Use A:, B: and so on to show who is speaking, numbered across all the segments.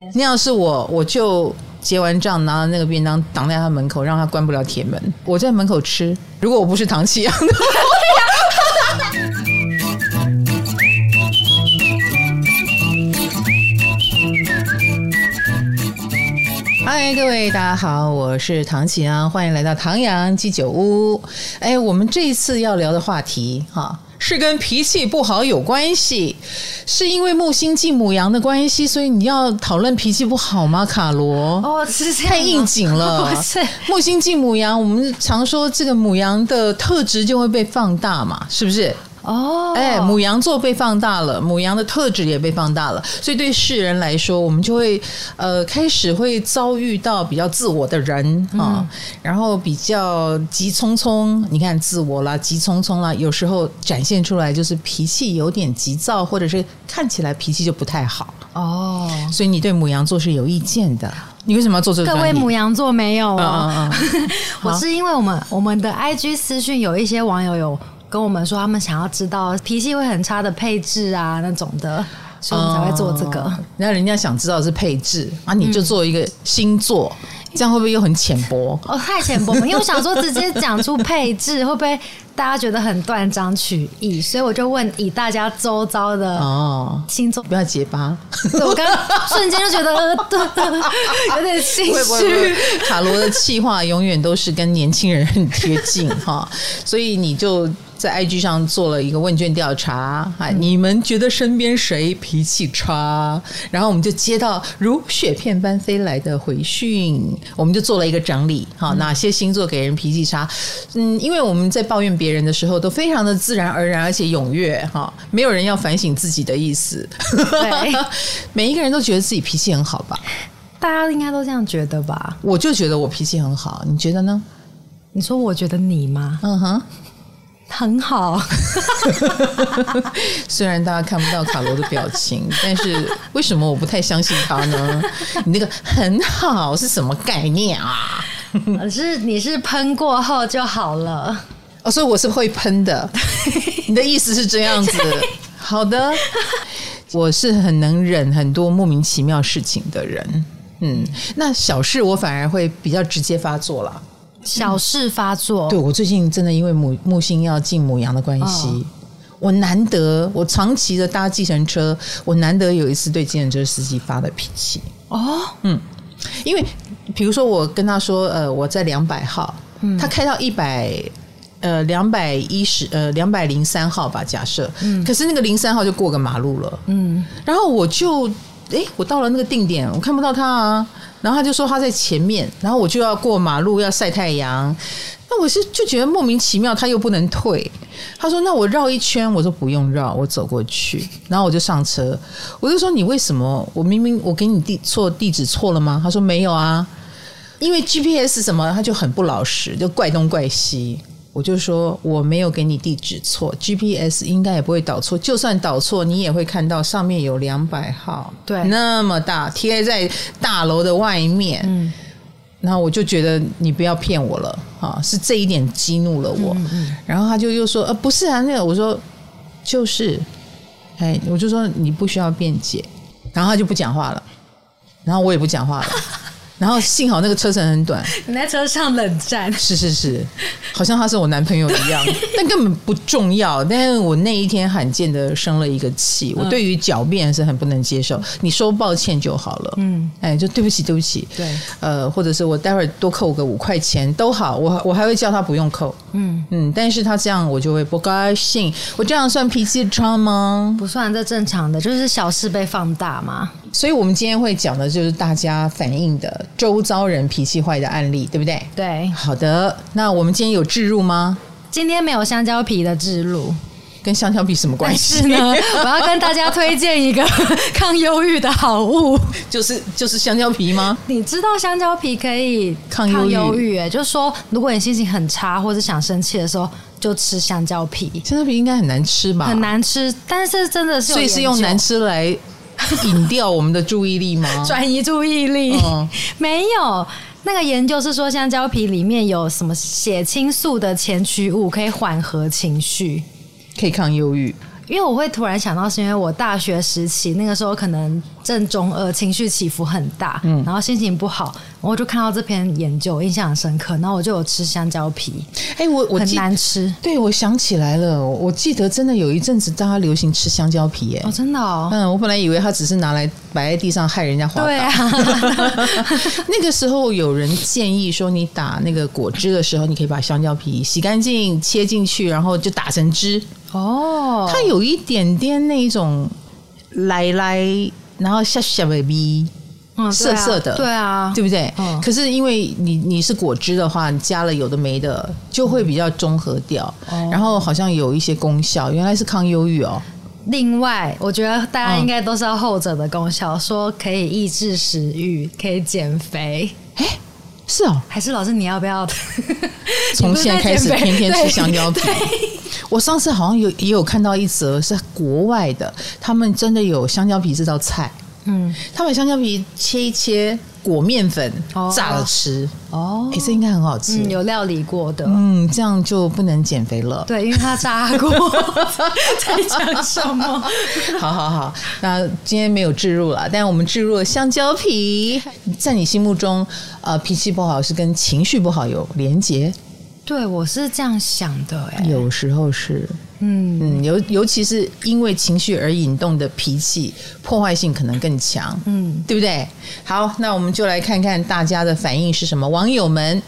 A: 那要是我，我就结完账，拿了那个便当挡在他门口，让他关不了铁门。我在门口吃。如果我不是唐綺阳的话，嗨，各位大家好，我是唐綺阳，欢迎来到唐阳鸡酒屋。哎，我们这一次要聊的话题，哈。是跟脾气不好有关系，是因为木星进母羊的关系，所以你要讨论脾气不好吗？卡罗
B: 哦，是
A: 太应景了。
B: 不是
A: 木星进母羊，我们常说这个母羊的特质就会被放大嘛，是不是？
B: 哦，
A: 哎，母羊座被放大了，母羊的特质也被放大了，所以对世人来说，我们就会呃开始会遭遇到比较自我的人啊，嗯、然后比较急匆匆，你看自我啦，急匆匆啦，有时候展现出来就是脾气有点急躁，或者是看起来脾气就不太好。
B: 哦，
A: 所以你对母羊座是有意见的，你为什么要做这个？
B: 各位母羊座没有哦，
A: 嗯嗯嗯。
B: 我是因为我们我们的 IG 私讯有一些网友有。跟我们说，他们想要知道脾气会很差的配置啊，那种的，所以我们才会做这个。
A: 然后人家想知道的是配置啊，你就做一个星座，嗯、这样会不会又很浅薄？
B: 哦，太浅薄了，因为我想说直接讲出配置，会不会大家觉得很断章取义？所以我就问以大家周遭的哦星座，
A: 不要结巴。
B: 我刚瞬间就觉得 有点心虚。
A: 卡罗的气话永远都是跟年轻人很贴近哈，所以你就。在 IG 上做了一个问卷调查，哎，你们觉得身边谁脾气差？然后我们就接到如雪片般飞来的回讯，我们就做了一个整理，哈，哪些星座给人脾气差？嗯，因为我们在抱怨别人的时候都非常的自然而然，而且踊跃，哈，没有人要反省自己的意思。对，每一个人都觉得自己脾气很好吧？
B: 大家应该都这样觉得吧？
A: 我就觉得我脾气很好，你觉得呢？
B: 你说我觉得你吗？
A: 嗯哼。
B: 很好，
A: 虽然大家看不到卡罗的表情，但是为什么我不太相信他呢？你那个很好是什么概念啊？
B: 是你是喷过后就好了
A: 哦，所以我是会喷的。你的意思是这样子？好的，我是很能忍很多莫名其妙事情的人。嗯，那小事我反而会比较直接发作了。
B: 小事发作，
A: 嗯、对，我最近真的因为母木星要进母羊的关系，哦、我难得我长期的搭计程车，我难得有一次对计程车司机发的脾气。
B: 哦，
A: 嗯，因为比如说我跟他说，呃，我在两百号，嗯、他开到一百，呃，两百一十，呃，两百零三号吧，假设，嗯，可是那个零三号就过个马路了，嗯，然后我就，哎，我到了那个定点，我看不到他啊。然后他就说他在前面，然后我就要过马路要晒太阳，那我是就觉得莫名其妙，他又不能退。他说那我绕一圈，我说不用绕，我走过去。然后我就上车，我就说你为什么？我明明我给你地错地址错了吗？他说没有啊，因为 GPS 什么他就很不老实，就怪东怪西。我就说我没有给你地址错，GPS 应该也不会导错。就算导错，你也会看到上面有两百号，
B: 对，
A: 那么大贴在大楼的外面。嗯，然后我就觉得你不要骗我了啊，是这一点激怒了我。嗯嗯，然后他就又说呃不是啊，那个我说就是，哎，我就说你不需要辩解，然后他就不讲话了，然后我也不讲话了。然后幸好那个车程很短，
B: 你在车上冷战，
A: 是是是，好像他是我男朋友一样，但根本不重要。但是我那一天罕见的生了一个气，我对于狡辩是很不能接受。你说抱歉就好了，嗯，哎，就对不起对不起，
B: 对，
A: 呃，或者是我待会儿多扣个五块钱都好，我我还会叫他不用扣，嗯。嗯，但是他这样我就会不高兴，我这样算脾气差吗？
B: 不算，这正常的，就是小事被放大嘛。
A: 所以我们今天会讲的就是大家反映的。周遭人脾气坏的案例，对不对？
B: 对，
A: 好的。那我们今天有置入吗？
B: 今天没有香蕉皮的置入，
A: 跟香蕉皮什么关系
B: 呢？我要跟大家推荐一个 抗忧郁的好物，
A: 就是就是香蕉皮吗？
B: 你知道香蕉皮可以抗忧郁？哎，就是说，如果你心情很差或者想生气的时候，就吃香蕉皮。
A: 香蕉皮应该很难吃吧？
B: 很难吃，但是真的是，
A: 所以是用难吃来。引掉我们的注意力吗？
B: 转移注意力？嗯、没有。那个研究是说，香蕉皮里面有什么血清素的前驱物，可以缓和情绪，
A: 可以抗忧郁。
B: 因为我会突然想到，是因为我大学时期那个时候可能正中二，情绪起伏很大，嗯，然后心情不好，我就看到这篇研究，印象很深刻，然后我就有吃香蕉皮，
A: 哎、欸，我我
B: 很难吃，
A: 对，我想起来了，我记得真的有一阵子大家流行吃香蕉皮，哎，
B: 哦，真的哦，
A: 嗯，我本来以为它只是拿来摆在地上害人家滑倒，对啊，那个时候有人建议说，你打那个果汁的时候，你可以把香蕉皮洗干净，切进去，然后就打成汁，哦，它有一点点那种来来。然后下下 baby，嗯，涩涩的，
B: 对啊，
A: 对不对？嗯。可是因为你你是果汁的话，你加了有的没的，就会比较中和掉。嗯。然后好像有一些功效，原来是抗忧郁哦。
B: 另外，我觉得大家应该都知道后者的功效，说可以抑制食欲，可以减肥。
A: 哎，是哦。
B: 还是老师，你要不要
A: 从现在开始天天吃香蕉皮？我上次好像有也有看到一则是国外的，他们真的有香蕉皮这道菜，嗯，他把香蕉皮切一切，裹面粉，炸了吃，哦，哎，这应该很好吃，
B: 嗯，有料理过的，
A: 嗯，这样就不能减肥了，
B: 对，因为他炸过，在讲什么？
A: 好好好，那今天没有置入了，但我们置入了香蕉皮，在你心目中，呃，脾气不好是跟情绪不好有连结？
B: 对，我是这样想的，哎，
A: 有时候是，嗯嗯，尤尤其是因为情绪而引动的脾气，破坏性可能更强，嗯，对不对？好，那我们就来看看大家的反应是什么。网友们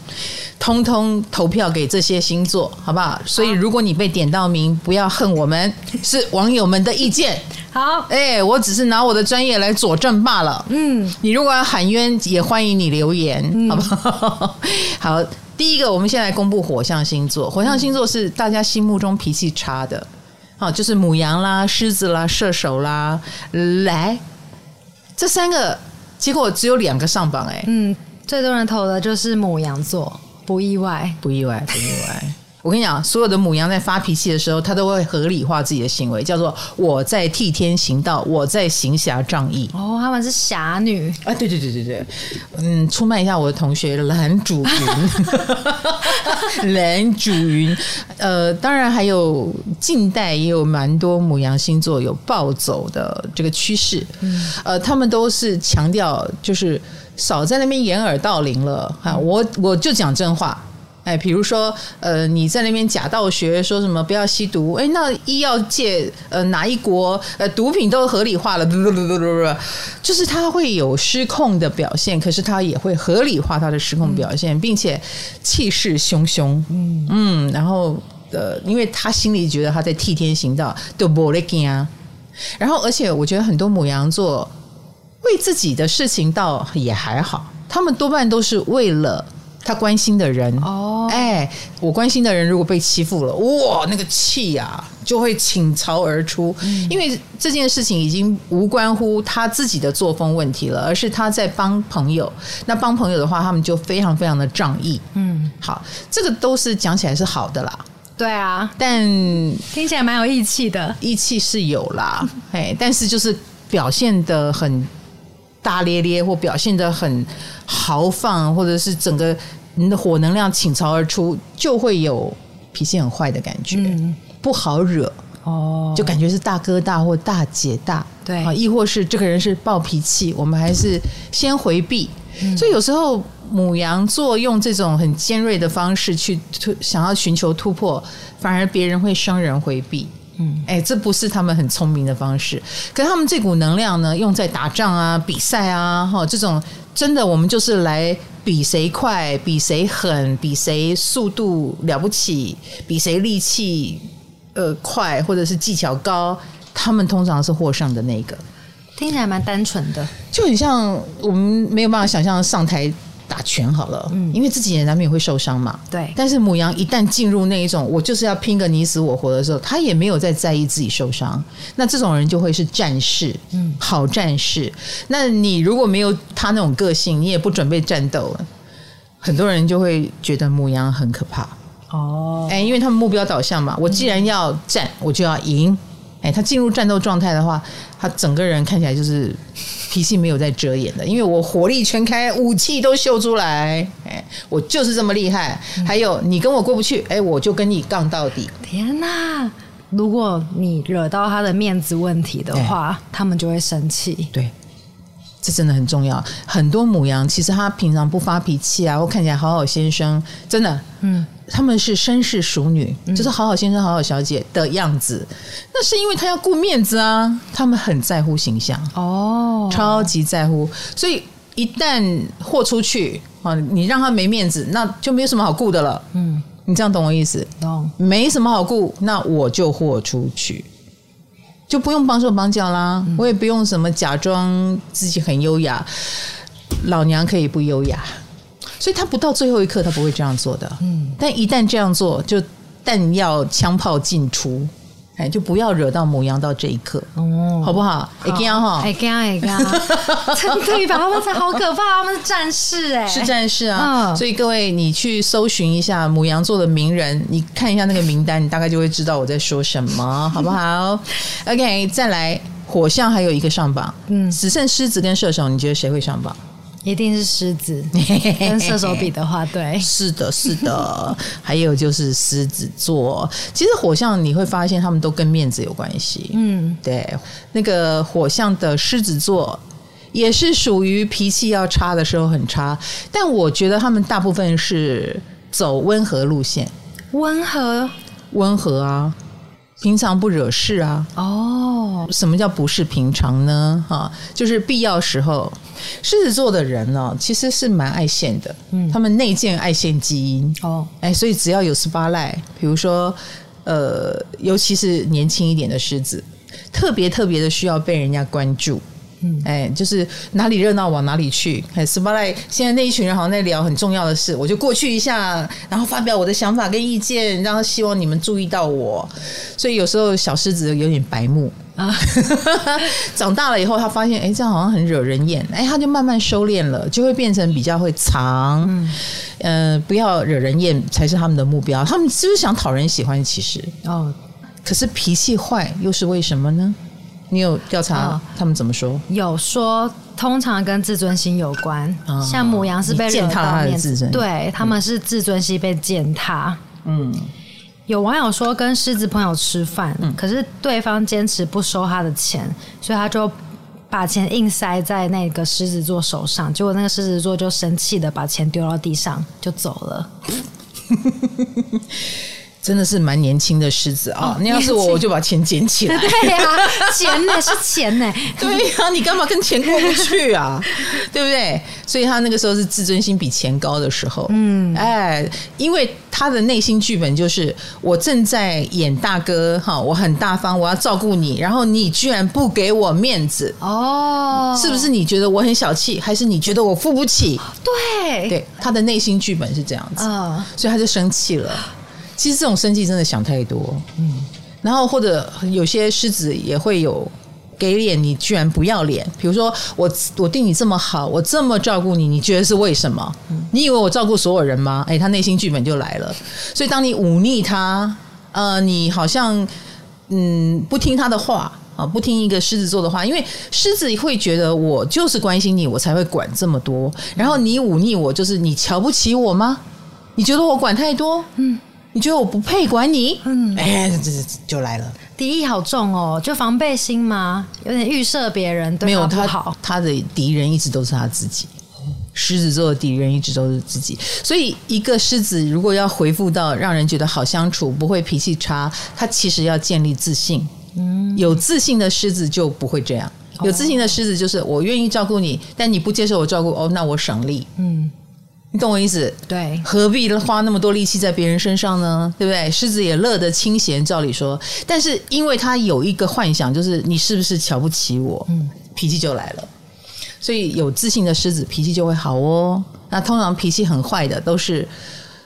A: 通通投票给这些星座，好不好？所以如果你被点到名，不要恨我们，是网友们的意见。
B: 好，
A: 哎，我只是拿我的专业来佐证罢了。嗯，你如果要喊冤，也欢迎你留言，嗯、好不好？好。第一个，我们先来公布火象星座。火象星座是大家心目中脾气差的，好，就是母羊啦、狮子啦、射手啦。来，这三个结果只有两个上榜，哎，
B: 嗯，最多人投的就是母羊座，不意外，
A: 不意外，不意外。我跟你讲，所有的母羊在发脾气的时候，它都会合理化自己的行为，叫做我在替天行道，我在行侠仗义。
B: 哦，他们是侠女
A: 啊！对对对对对，嗯，出卖一下我的同学蓝主云，蓝主云。呃，当然还有近代也有蛮多母羊星座有暴走的这个趋势。嗯，呃，他们都是强调就是少在那边掩耳盗铃了哈，我我就讲真话。哎，比如说，呃，你在那边假道学，说什么不要吸毒？哎，那医药界，呃，哪一国，呃，毒品都合理化了，就是他会有失控的表现，可是他也会合理化他的失控表现，并且气势汹汹，嗯嗯，然后呃，因为他心里觉得他在替天行道，都不勒惊啊。然后，而且我觉得很多母羊座为自己的事情倒也还好，他们多半都是为了。他关心的人哦，哎，我关心的人如果被欺负了，哇，那个气呀就会倾巢而出，因为这件事情已经无关乎他自己的作风问题了，而是他在帮朋友。那帮朋友的话，他们就非常非常的仗义。嗯，好，这个都是讲起来是好的啦。
B: 对啊，
A: 但
B: 听起来蛮有义气的，
A: 义气是有啦，哎，但是就是表现的很。大咧咧，或表现的很豪放，或者是整个你的火能量倾巢而出，就会有脾气很坏的感觉，嗯、不好惹哦，就感觉是大哥大或大姐大，
B: 对，
A: 亦或是这个人是暴脾气，我们还是先回避。嗯、所以有时候母羊座用这种很尖锐的方式去突，想要寻求突破，反而别人会生人回避。嗯，哎，这不是他们很聪明的方式。可是他们这股能量呢，用在打仗啊、比赛啊，哈，这种真的，我们就是来比谁快、比谁狠、比谁速度了不起、比谁力气呃快，或者是技巧高。他们通常是获胜的那个。
B: 听起来蛮单纯的，
A: 就很像我们没有办法想象上台。打拳好了，嗯，因为自己也难免会受伤嘛，
B: 对。
A: 但是母羊一旦进入那一种我就是要拼个你死我活的时候，他也没有再在意自己受伤。那这种人就会是战士，嗯，好战士。那你如果没有他那种个性，你也不准备战斗，很多人就会觉得母羊很可怕。哦，哎，因为他们目标导向嘛，我既然要战，我就要赢。哎，他进入战斗状态的话，他整个人看起来就是脾气没有在遮掩的，因为我火力全开，武器都秀出来，哎，我就是这么厉害。还有你跟我过不去，哎，我就跟你杠到底。
B: 天哪！如果你惹到他的面子问题的话，他们就会生气。
A: 对，这真的很重要。很多母羊其实他平常不发脾气啊，或看起来好好先生，真的，嗯，他们是绅士淑女，就是好好先生、好好小姐的样子。那是因为他要顾面子啊，他们很在乎形象哦，超级在乎。所以一旦豁出去啊，你让他没面子，那就没有什么好顾的了。嗯，你这样懂我意思？懂，没什么好顾，那我就豁出去。就不用绑手绑脚啦，我也不用什么假装自己很优雅，老娘可以不优雅，所以他不到最后一刻他不会这样做的，嗯，但一旦这样做，就弹药枪炮尽出。哎，就不要惹到母羊到这一刻，哦，好不好？哎，这样哈，
B: 哎，这样哎，这样，对吧？他们才好可怕，他们是战士哎，
A: 是战士啊！所以各位，你去搜寻一下母羊座的名人，你看一下那个名单，你大概就会知道我在说什么，好不好？OK，再来，火象还有一个上榜，嗯，只剩狮子跟射手，你觉得谁会上榜？
B: 一定是狮子，跟射手比的话，对，
A: 是的，是的。还有就是狮子座，其实火象你会发现他们都跟面子有关系。嗯，对，那个火象的狮子座也是属于脾气要差的时候很差，但我觉得他们大部分是走温和路线，
B: 温和，
A: 温和啊。平常不惹事啊？哦，什么叫不是平常呢？哈，就是必要时候，狮子座的人呢，其实是蛮爱现的。嗯，他们内建爱现基因。哦，哎，所以只要有 spotlight，比如说，呃，尤其是年轻一点的狮子，特别特别的需要被人家关注。嗯，哎，就是哪里热闹往哪里去。哎，spotlight，现在那一群人好像在聊很重要的事，我就过去一下，然后发表我的想法跟意见，然后希望你们注意到我。所以有时候小狮子有点白目啊，长大了以后他发现，哎，这样好像很惹人厌，哎，他就慢慢收敛了，就会变成比较会藏。嗯，呃，不要惹人厌才是他们的目标。他们是不是想讨人喜欢？其实哦，可是脾气坏又是为什么呢？你有调查他们怎么说？哦、有
B: 说，通常跟自尊心有关。哦、像母羊是被践踏他的自尊，对，他们是自尊心被践踏。嗯，有网友说跟狮子朋友吃饭，嗯、可是对方坚持不收他的钱，所以他就把钱硬塞在那个狮子座手上，结果那个狮子座就生气的把钱丢到地上就走了。
A: 真的是蛮年轻的狮子啊！那要是我，我就把钱捡起来。
B: 对呀，钱呢是钱呢。
A: 对呀，你干嘛跟钱过不去啊？对不对？所以他那个时候是自尊心比钱高的时候。嗯，哎，因为他的内心剧本就是我正在演大哥哈，我很大方，我要照顾你，然后你居然不给我面子哦，是不是你觉得我很小气，还是你觉得我付不起？
B: 对，
A: 对，他的内心剧本是这样子，所以他就生气了。其实这种生气真的想太多，嗯，然后或者有些狮子也会有给脸，你居然不要脸。比如说我我对你这么好，我这么照顾你，你觉得是为什么？你以为我照顾所有人吗？哎，他内心剧本就来了。所以当你忤逆他，呃，你好像嗯不听他的话啊，不听一个狮子座的话，因为狮子会觉得我就是关心你，我才会管这么多。然后你忤逆我，就是你瞧不起我吗？你觉得我管太多？嗯。你觉得我不配管你？嗯，哎，这这就来了，
B: 敌意好重哦，就防备心吗？有点预设别人对他不好。
A: 他的敌人一直都是他自己，狮子座的敌人一直都是自己。所以，一个狮子如果要回复到让人觉得好相处，不会脾气差，他其实要建立自信。嗯，有自信的狮子就不会这样。有自信的狮子就是我愿意照顾你，但你不接受我照顾，哦，那我省力。嗯。你懂我意思？
B: 对，
A: 何必花那么多力气在别人身上呢？对不对？狮子也乐得清闲，照理说，但是因为他有一个幻想，就是你是不是瞧不起我？嗯，脾气就来了。所以有自信的狮子脾气就会好哦。那通常脾气很坏的，都是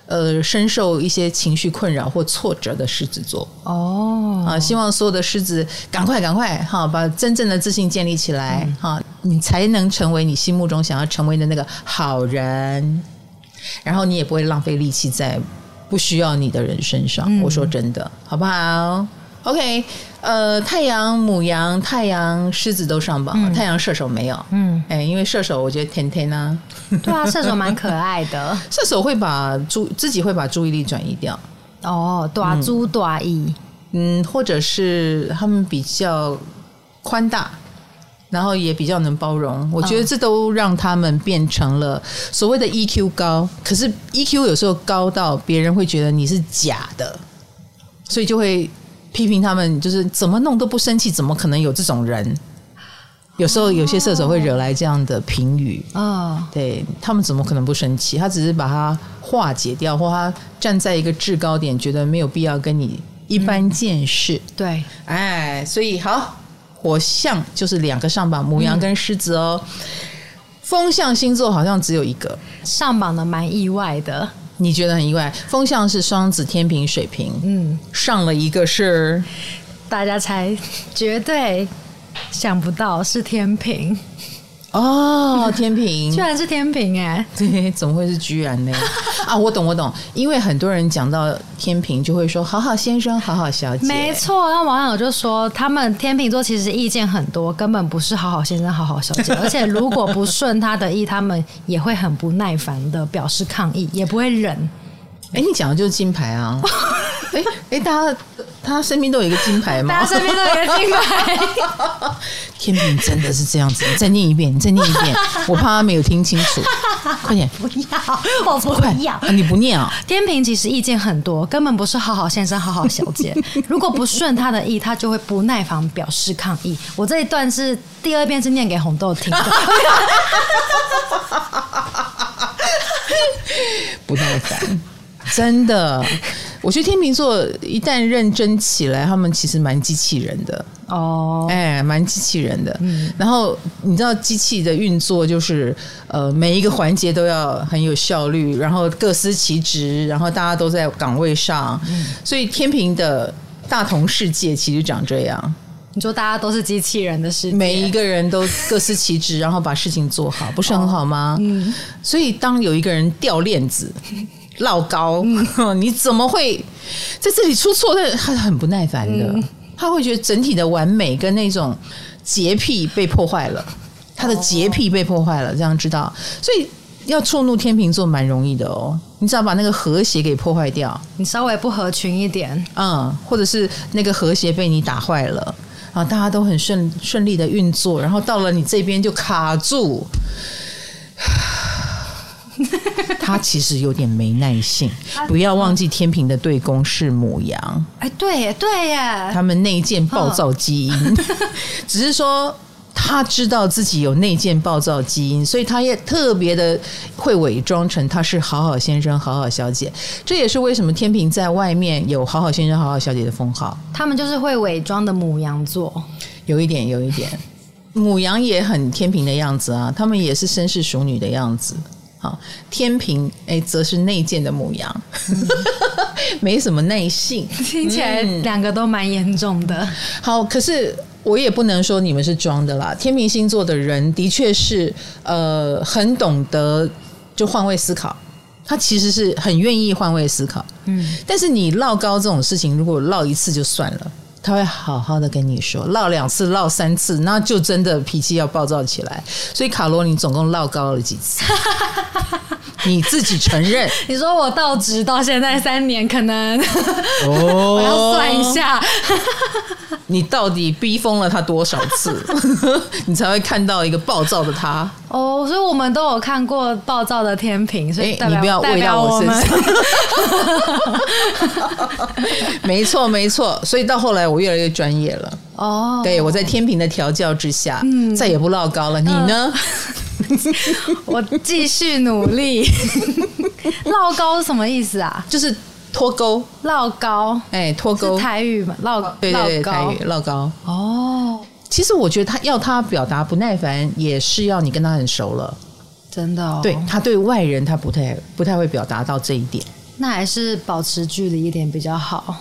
A: 呃深受一些情绪困扰或挫折的狮子座。哦，啊，希望所有的狮子赶快赶快哈，把真正的自信建立起来哈，你才能成为你心目中想要成为的那个好人。然后你也不会浪费力气在不需要你的人身上。嗯、我说真的，好不好？OK，呃，太阳母羊、太阳狮子都上榜，嗯、太阳射手没有。嗯，哎，因为射手我觉得甜甜啊，
B: 对啊，射手蛮可爱的。
A: 射手会把注自己会把注意力转移掉。
B: 哦，大珠大意，
A: 嗯，或者是他们比较宽大。然后也比较能包容。我觉得这都让他们变成了所谓的 EQ 高，可是 EQ 有时候高到别人会觉得你是假的，所以就会批评他们，就是怎么弄都不生气，怎么可能有这种人？有时候有些射手会惹来这样的评语啊，对他们怎么可能不生气？他只是把它化解掉，或他站在一个制高点，觉得没有必要跟你一般见识。嗯、
B: 对，
A: 哎，所以好，火象就是两个上榜，母羊跟狮子哦。嗯、风象星座好像只有一个
B: 上榜的，蛮意外的。
A: 你觉得很意外？风象是双子、天平、水瓶，嗯，上了一个是
B: 大家猜，绝对。想不到是天秤
A: 哦，天平
B: 居然是天平哎，
A: 对，怎么会是居然呢？啊，我懂我懂，因为很多人讲到天平就会说好好先生，好好小姐，
B: 没错。那网友就说他们天秤座其实意见很多，根本不是好好先生，好好小姐，而且如果不顺他的意，他们也会很不耐烦的表示抗议，也不会忍。
A: 哎，你讲的就是金牌啊！哎哎，大家。他身边都有一个金牌吗？
B: 他身边都有一个金牌。
A: 天平真的是这样子，你再念一遍，你再念一遍，我怕他没有听清楚。快点，
B: 不要，我不要。
A: 啊、你不念啊？
B: 天平其实意见很多，根本不是好好先生、好好小姐。如果不顺他的意，他就会不耐烦表示抗议。我这一段是第二遍，是念给红豆听的。
A: 不耐烦，真的。我觉得天秤座一旦认真起来，他们其实蛮机器人的哦，哎，蛮机器人的。嗯，然后你知道机器的运作就是呃，每一个环节都要很有效率，然后各司其职，然后大家都在岗位上。嗯，所以天平的大同世界其实长这样。
B: 你说大家都是机器人的世界，
A: 每一个人都各司其职，然后把事情做好，不是很好吗？嗯，所以当有一个人掉链子。老高，你怎么会在这里出错？但他很不耐烦的，他会觉得整体的完美跟那种洁癖被破坏了，他的洁癖被破坏了，这样知道？所以要触怒天秤座蛮容易的哦，你只要把那个和谐给破坏掉，
B: 你稍微不合群一点，
A: 嗯，或者是那个和谐被你打坏了。啊，大家都很顺顺利的运作，然后到了你这边就卡住。他其实有点没耐性，不要忘记天平的对宫是母羊。
B: 哎，对耶，对耶，
A: 他们内建暴躁基因，只是说他知道自己有内建暴躁基因，所以他也特别的会伪装成他是好好先生、好好小姐。这也是为什么天平在外面有好好先生、好好小姐的封号。
B: 他们就是会伪装的母羊座，
A: 有一点，有一点，母羊也很天平的样子啊，他们也是绅士淑女的样子。天平哎，则是内建的牡羊，嗯、没什么耐性，
B: 听起来两个都蛮严重的。
A: 好，可是我也不能说你们是装的啦。天平星座的人的确是呃，很懂得就换位思考，他其实是很愿意换位思考。嗯，但是你落高这种事情，如果落一次就算了。他会好好的跟你说，唠两次，唠三次，那就真的脾气要暴躁起来。所以卡罗，你总共唠高了几次？你自己承认？
B: 你说我到职到现在三年，可能哦，我要算一下，
A: 你到底逼疯了他多少次，你才会看到一个暴躁的他？
B: 哦，所以我们都有看过暴躁的天平，所以
A: 你不要喂到我身上。没错，没错。所以到后来，我越来越专业了。哦，对，我在天平的调教之下，嗯，再也不落高了。你呢？
B: 我继续努力。落高是什么意思啊？
A: 就是脱钩。
B: 落高，
A: 哎，脱钩。
B: 台语嘛，落
A: 对对对，台语落高。哦，其实我觉得他要他表达不耐烦，也是要你跟他很熟了。
B: 真的，哦，
A: 对他对外人他不太不太会表达到这一点。
B: 那还是保持距离一点比较好。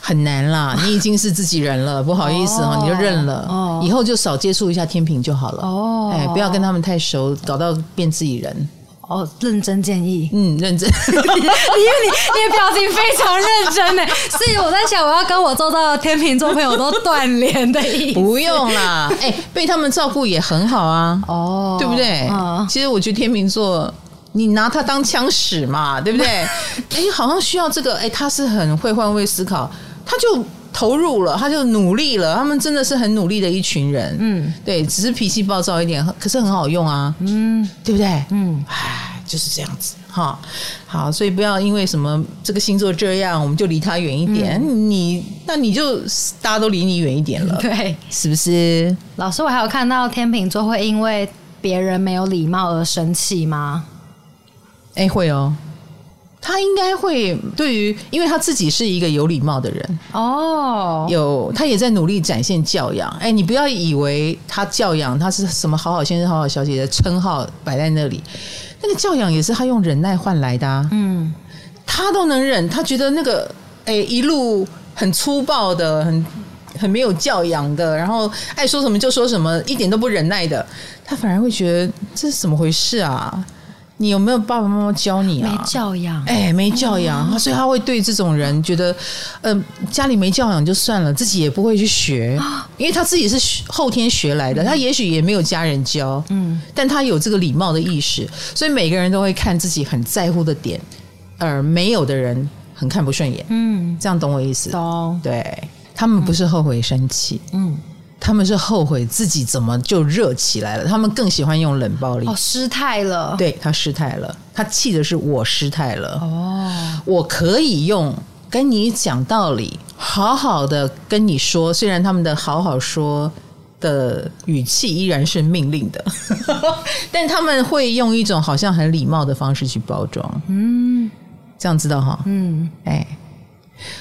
A: 很难啦，你已经是自己人了，不好意思哦，你就认了，哦，以后就少接触一下天秤就好了。哦，哎，不要跟他们太熟，搞到变自己人。
B: 哦，认真建议，
A: 嗯，认真。
B: 因 为你你的表情非常认真呢，所以我在想，我要跟我做到天秤座朋友都断联的意思。
A: 不用啦，哎，被他们照顾也很好啊。哦，对不对？哦，其实我觉得天秤座。你拿他当枪使嘛，对不对？哎，好像需要这个。哎，他是很会换位思考，他就投入了，他就努力了，他们真的是很努力的一群人。嗯，对，只是脾气暴躁一点，可是很好用啊。嗯，对不对？嗯，唉，就是这样子哈。好，所以不要因为什么这个星座这样，我们就离他远一点。嗯、你那你就大家都离你远一点了，
B: 对，
A: 是不是？
B: 老师，我还有看到天秤座会因为别人没有礼貌而生气吗？
A: 哎，会哦。他应该会对于，因为他自己是一个有礼貌的人哦，有他也在努力展现教养。哎，你不要以为他教养他是什么好好先生、好好小姐的称号摆在那里，那个教养也是他用忍耐换来的啊。嗯，他都能忍，他觉得那个哎一路很粗暴的、很很没有教养的，然后爱说什么就说什么，一点都不忍耐的，他反而会觉得这是怎么回事啊？你有没有爸爸妈妈教你啊？
B: 没教养，
A: 哎，没教养，嗯、所以他会对这种人觉得，呃，家里没教养就算了，自己也不会去学，因为他自己是后天学来的，他也许也没有家人教，嗯，但他有这个礼貌的意识，所以每个人都会看自己很在乎的点，而没有的人很看不顺眼，嗯，这样懂我意思？
B: 懂，
A: 对，他们不是后悔生气，嗯。他们是后悔自己怎么就热起来了，他们更喜欢用冷暴力。
B: 哦，失态了。
A: 对，他失态了，他气的是我失态了。哦，我可以用跟你讲道理，好好的跟你说，虽然他们的好好说的语气依然是命令的，但他们会用一种好像很礼貌的方式去包装。嗯，这样知道哈？嗯，哎，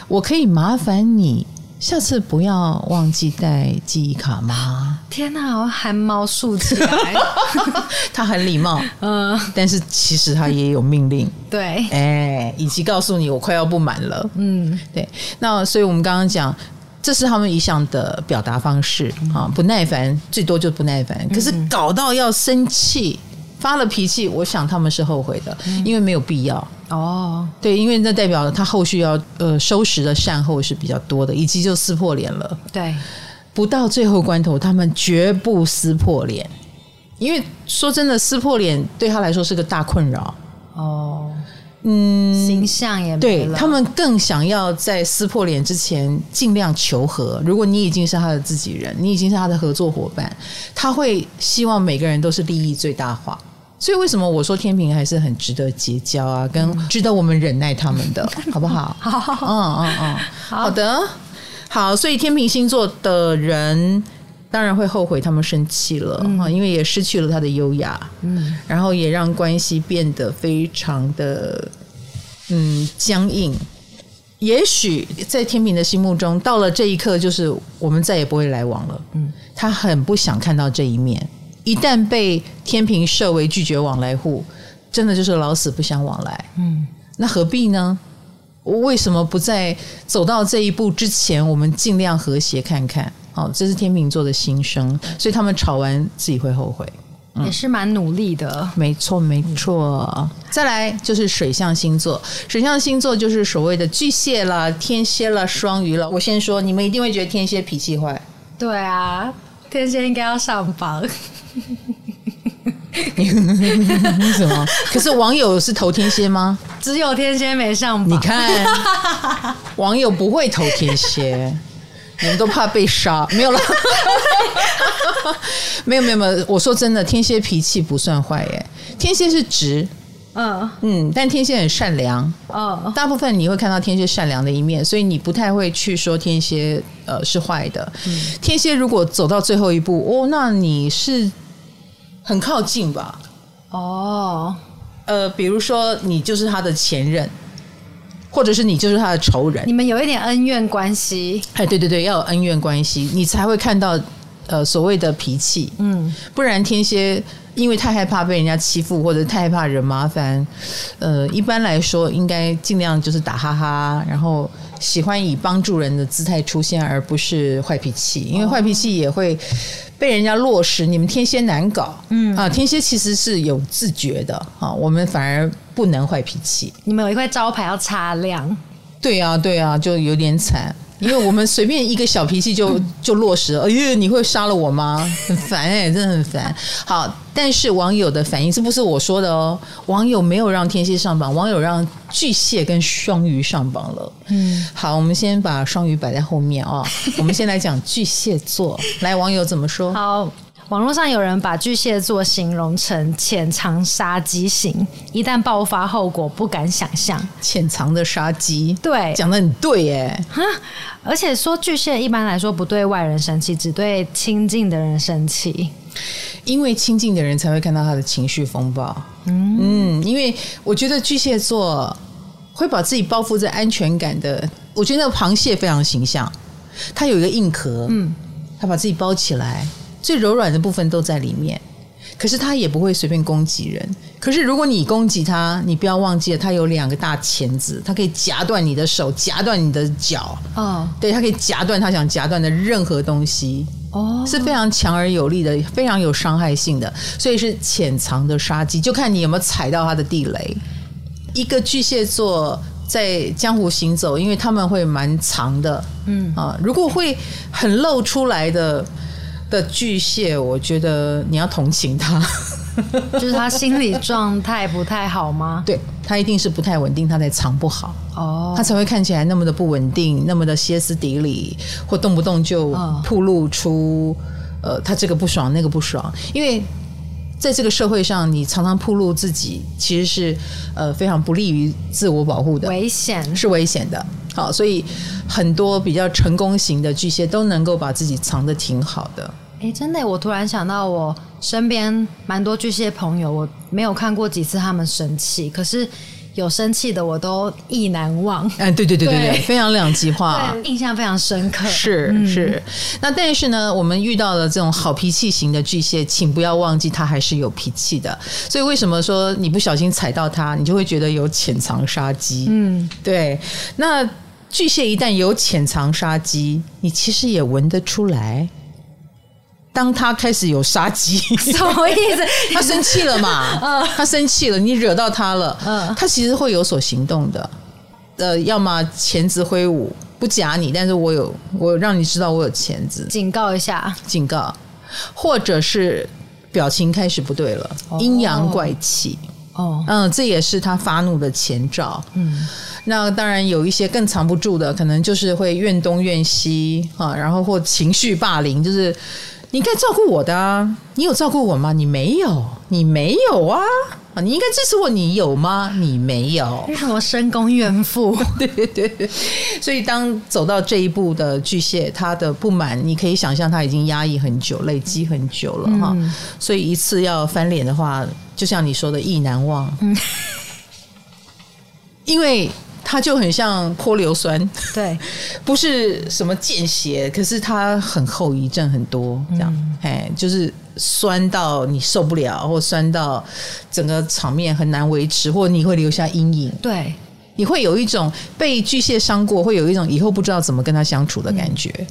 A: 我可以麻烦你。下次不要忘记带记忆卡吗？
B: 天哪，我汗毛竖起来。
A: 他很礼貌，嗯，但是其实他也有命令。
B: 对，
A: 哎，以及告诉你我快要不满了。嗯，对。那所以我们刚刚讲，这是他们一向的表达方式啊，不耐烦，最多就不耐烦。可是搞到要生气。发了脾气，我想他们是后悔的，嗯、因为没有必要。哦，对，因为那代表他后续要呃收拾的善后是比较多的，以及就撕破脸了。
B: 对，
A: 不到最后关头，他们绝不撕破脸，因为说真的，撕破脸对他来说是个大困扰。哦，
B: 嗯，形象也
A: 对，他们更想要在撕破脸之前尽量求和。如果你已经是他的自己人，你已经是他的合作伙伴，他会希望每个人都是利益最大化。所以为什么我说天平还是很值得结交啊？跟值得我们忍耐他们的，好不好？
B: 好，
A: 嗯嗯嗯，好的，好。所以天平星座的人当然会后悔他们生气了啊，因为也失去了他的优雅，嗯，然后也让关系变得非常的嗯僵硬。也许在天平的心目中，到了这一刻，就是我们再也不会来往了。嗯，他很不想看到这一面。一旦被天平设为拒绝往来户，真的就是老死不相往来。嗯，那何必呢？我为什么不在走到这一步之前，我们尽量和谐看看？哦，这是天秤座的心声，所以他们吵完自己会后悔，
B: 嗯、也是蛮努力的。
A: 没错，没错。再来就是水象星座，水象星座就是所谓的巨蟹了、天蝎了、双鱼了。我先说，你们一定会觉得天蝎脾气坏。
B: 对啊，天蝎应该要上榜。
A: 为什么？可是网友是投天蝎吗？
B: 只有天蝎没上榜。
A: 你看，网友不会投天蝎，你们都怕被杀。没有了，没有没有没有。我说真的，天蝎脾气不算坏耶。天蝎是直，嗯嗯，但天蝎很善良。嗯，大部分你会看到天蝎善良的一面，所以你不太会去说天蝎呃是坏的。嗯，天蝎如果走到最后一步，哦，那你是。很靠近吧？哦，呃，比如说你就是他的前任，或者是你就是他的仇人，
B: 你们有一点恩怨关系。
A: 哎，对对对，要有恩怨关系，你才会看到呃所谓的脾气。嗯，不然天蝎因为太害怕被人家欺负，或者太害怕惹麻烦，呃，一般来说应该尽量就是打哈哈，然后喜欢以帮助人的姿态出现，而不是坏脾气，因为坏脾气也会。被人家落实，你们天蝎难搞，嗯啊，天蝎其实是有自觉的啊，我们反而不能坏脾气。
B: 你们有一块招牌要擦亮，
A: 对啊，对啊，就有点惨。因为我们随便一个小脾气就 就落实了。哎呦，你会杀了我吗？很烦哎、欸，真的很烦。好，但是网友的反应，这不是我说的哦。网友没有让天蝎上榜，网友让巨蟹跟双鱼上榜了。嗯，好，我们先把双鱼摆在后面啊、哦。我们先来讲巨蟹座，来，网友怎么说？
B: 好。网络上有人把巨蟹座形容成潜藏杀机型，一旦爆发，后果不敢想象。
A: 潜藏的杀机，
B: 对，
A: 讲的很对耶。
B: 而且说巨蟹一般来说不对外人生气，只对亲近的人生气，
A: 因为亲近的人才会看到他的情绪风暴。嗯嗯，因为我觉得巨蟹座会把自己包覆在安全感的，我觉得那个螃蟹非常形象，它有一个硬壳，嗯，它把自己包起来。最柔软的部分都在里面，可是他也不会随便攻击人。可是如果你攻击他，你不要忘记了，他有两个大钳子，它可以夹断你的手，夹断你的脚。哦，对，它可以夹断他想夹断的任何东西。哦，是非常强而有力的，非常有伤害性的，所以是潜藏的杀机，就看你有没有踩到他的地雷。一个巨蟹座在江湖行走，因为他们会蛮藏的。嗯啊，如果会很露出来的。的巨蟹，我觉得你要同情他，
B: 就是他心理状态不太好吗？
A: 对，他一定是不太稳定，他在藏不好。哦，他才会看起来那么的不稳定，那么的歇斯底里，或动不动就暴露出呃他这个不爽那个不爽，因为在这个社会上，你常常暴露自己，其实是呃非常不利于自我保护的，
B: 危险
A: 是危险的。好，所以很多比较成功型的巨蟹都能够把自己藏得挺好的。
B: 哎、欸，真的，我突然想到，我身边蛮多巨蟹朋友，我没有看过几次他们生气，可是有生气的我都意难忘。
A: 哎，对对对对对，非常两极化，
B: 印象非常深刻。
A: 是是，那但是呢，我们遇到了这种好脾气型的巨蟹，请不要忘记他还是有脾气的。所以为什么说你不小心踩到他，你就会觉得有潜藏杀机？嗯，对，那。巨蟹一旦有潜藏杀机，你其实也闻得出来。当他开始有杀机，
B: 什么意思？
A: 他生气了嘛？嗯，他生气了，你惹到他了，嗯，他其实会有所行动的。呃，要么钳子挥舞，不夹你，但是我有，我有让你知道我有钳子，
B: 警告一下，
A: 警告，或者是表情开始不对了，阴阳怪气。哦，嗯，这也是他发怒的前兆。嗯。那当然有一些更藏不住的，可能就是会怨东怨西啊，然后或情绪霸凌，就是你应该照顾我的啊，你有照顾我吗？你没有，你没有啊，你应该支持我，你有吗？你没有，
B: 为什么深宫怨妇？
A: 对对对，所以当走到这一步的巨蟹，他的不满，你可以想象他已经压抑很久，累积很久了哈，嗯、所以一次要翻脸的话，就像你说的，意难忘，嗯，因为。它就很像泼硫酸，
B: 对，
A: 不是什么见血，可是它很后遗症很多，这样，哎、嗯，就是酸到你受不了，或酸到整个场面很难维持，或你会留下阴影，
B: 对，
A: 你会有一种被巨蟹伤过，会有一种以后不知道怎么跟他相处的感觉。嗯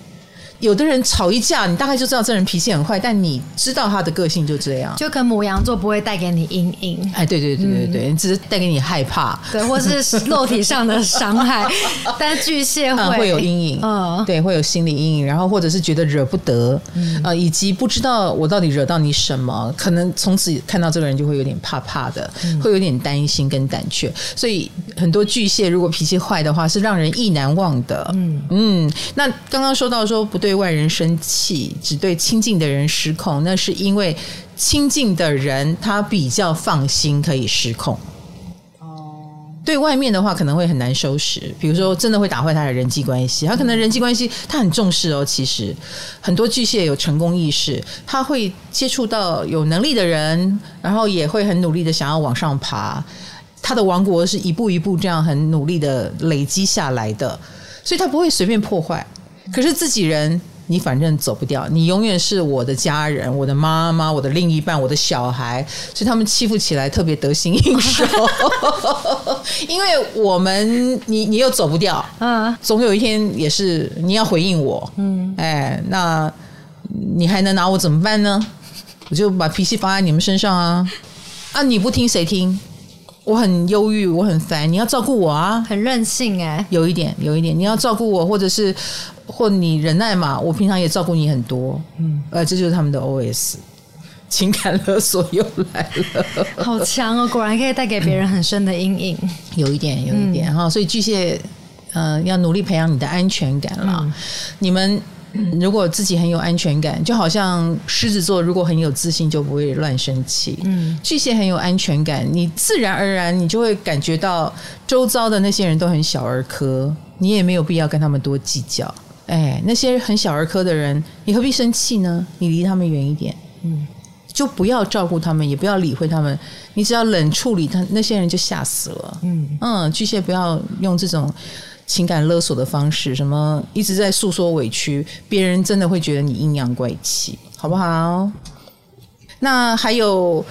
A: 有的人吵一架，你大概就知道这人脾气很坏，但你知道他的个性就这样。
B: 就跟母羊座不会带给你阴影，
A: 哎，对对对对对，嗯、只是带给你害怕，
B: 对，或是肉体上的伤害。但巨蟹会、
A: 嗯、会有阴影，嗯，对，会有心理阴影，然后或者是觉得惹不得，嗯、呃，以及不知道我到底惹到你什么，可能从此看到这个人就会有点怕怕的，嗯、会有点担心跟胆怯。所以很多巨蟹如果脾气坏的话，是让人意难忘的。嗯嗯，那刚刚说到说不对。对外人生气，只对亲近的人失控，那是因为亲近的人他比较放心可以失控。哦，对外面的话可能会很难收拾，比如说真的会打坏他的人际关系。他可能人际关系他很重视哦，其实很多巨蟹有成功意识，他会接触到有能力的人，然后也会很努力的想要往上爬。他的王国是一步一步这样很努力的累积下来的，所以他不会随便破坏。可是自己人，你反正走不掉，你永远是我的家人，我的妈妈，我的另一半，我的小孩，所以他们欺负起来特别得心应手。因为我们，你你又走不掉，嗯，总有一天也是你要回应我，嗯，哎，那你还能拿我怎么办呢？我就把脾气发在你们身上啊！啊，你不听谁听？我很忧郁，我很烦，你要照顾我啊，
B: 很任性哎、欸，
A: 有一点，有一点，你要照顾我，或者是或你忍耐嘛，我平常也照顾你很多，嗯，呃，这就是他们的 OS，情感勒索又来了，
B: 好强哦，果然可以带给别人很深的阴影，
A: 有一点，有一点哈、嗯，所以巨蟹，呃，要努力培养你的安全感了，嗯、你们。如果自己很有安全感，就好像狮子座如果很有自信，就不会乱生气。嗯，巨蟹很有安全感，你自然而然你就会感觉到周遭的那些人都很小儿科，你也没有必要跟他们多计较。哎，那些很小儿科的人，你何必生气呢？你离他们远一点，嗯，就不要照顾他们，也不要理会他们，你只要冷处理他，那些人就吓死了。嗯嗯，巨蟹不要用这种。情感勒索的方式，什么一直在诉说委屈，别人真的会觉得你阴阳怪气，好不好？那还有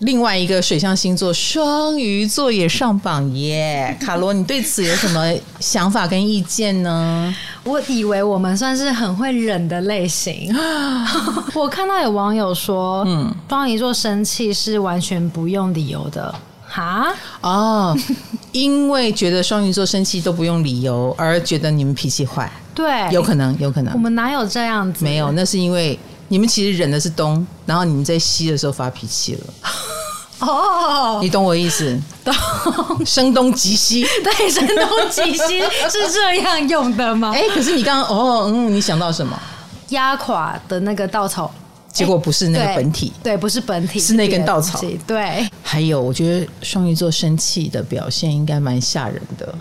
A: 另外一个水象星座双鱼座也上榜耶，卡罗，你对此有什么想法跟意见呢？
B: 我以为我们算是很会忍的类型，我看到有网友说，嗯，双鱼座生气是完全不用理由的。哈
A: 哦，因为觉得双鱼座生气都不用理由，而觉得你们脾气坏，
B: 对，
A: 有可能，有可能。
B: 我们哪有这样子？
A: 没有，那是因为你们其实忍的是东，然后你们在西的时候发脾气了。哦，你懂我意思？
B: 懂，
A: 声东击西，
B: 对，声东击西是这样用的吗？
A: 哎，可是你刚刚哦，嗯，你想到什么？
B: 压垮的那个稻草。
A: 结果不是那个本体，
B: 对，对，不是本体，
A: 是那根稻草。
B: 对，
A: 还有，我觉得双鱼座生气的表现应该蛮吓人的。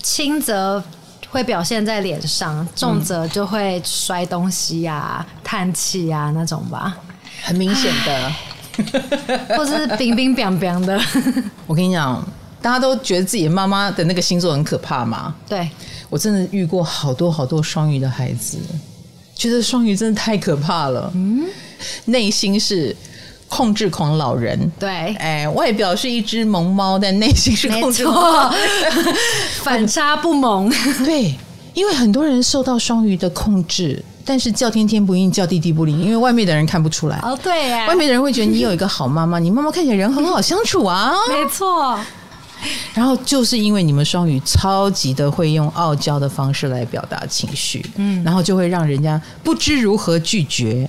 B: 轻则会表现在脸上，重则就会摔东西啊、叹气呀那种吧，
A: 很明显的，
B: 或是冰冰冰冰的。
A: 我跟你讲，大家都觉得自己妈妈的那个星座很可怕吗？
B: 对，我
A: 真的遇过好多好多双鱼的孩子。觉得双鱼真的太可怕了，嗯，内心是控制狂老人，
B: 对，
A: 哎，外表是一只萌猫，但内心是控制狂，
B: 反差不萌，
A: 对，因为很多人受到双鱼的控制，但是叫天天不应，叫地地不灵，因为外面的人看不出来，
B: 哦，对呀，
A: 外面的人会觉得你有一个好妈妈，你妈妈看起来人很好相处啊，
B: 没错。
A: 然后就是因为你们双鱼超级的会用傲娇的方式来表达情绪，嗯，然后就会让人家不知如何拒绝，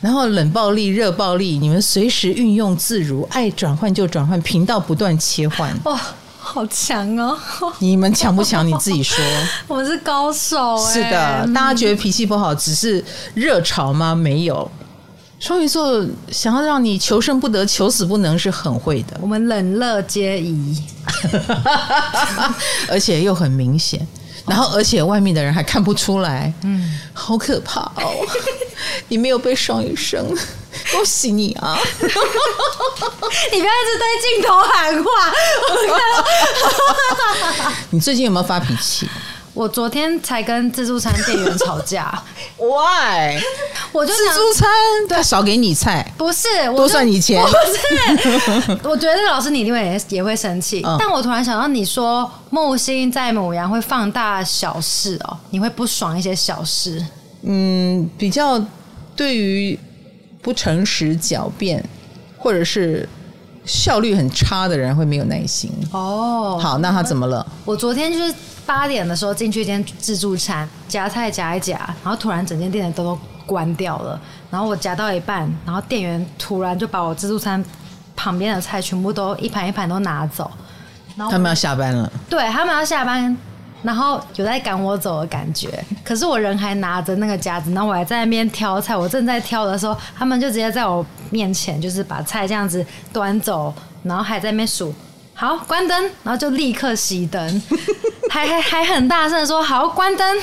A: 然后冷暴力、热暴力，你们随时运用自如，爱转换就转换，频道不断切换，
B: 哇，好强哦！
A: 你们强不强？你自己说。
B: 我们是高手欸。
A: 是的，大家觉得脾气不好，只是热潮吗？没有。双鱼座想要让你求生不得、求死不能，是很会的。
B: 我们冷热皆宜，
A: 而且又很明显，然后而且外面的人还看不出来，嗯，好可怕哦！你没有被双鱼生，恭喜你啊！
B: 你不要一直对镜头喊话。
A: 你最近有没有发脾气？
B: 我昨天才跟自助餐店员吵架，
A: Why？
B: 我就
A: 自助餐他少给你菜，
B: 不是
A: 多算你钱，
B: 不是。我觉得老师你一定会也会生气，嗯，但我突然想到，你说木星在牡羊会放大小事哦，你会不爽一些小事？
A: 嗯，比较对于不诚实、狡辩或者是效率很差的人会没有耐心。哦，好，那他怎么了？
B: 我昨天就是。八点的时候进去一间自助餐夹菜夹一夹，然后突然整间店的灯都关掉了，然后我夹到一半，然后店员突然就把我自助餐旁边的菜全部都一盘一盘都拿走，然后
A: 他们要下班了，
B: 对，他们要下班，然后有在赶我走的感觉，可是我人还拿着那个夹子，然后我还在那边挑菜，我正在挑的时候，他们就直接在我面前就是把菜这样子端走，然后还在那边数。好，关灯，然后就立刻熄灯，还还还很大声的说：“好，关灯。”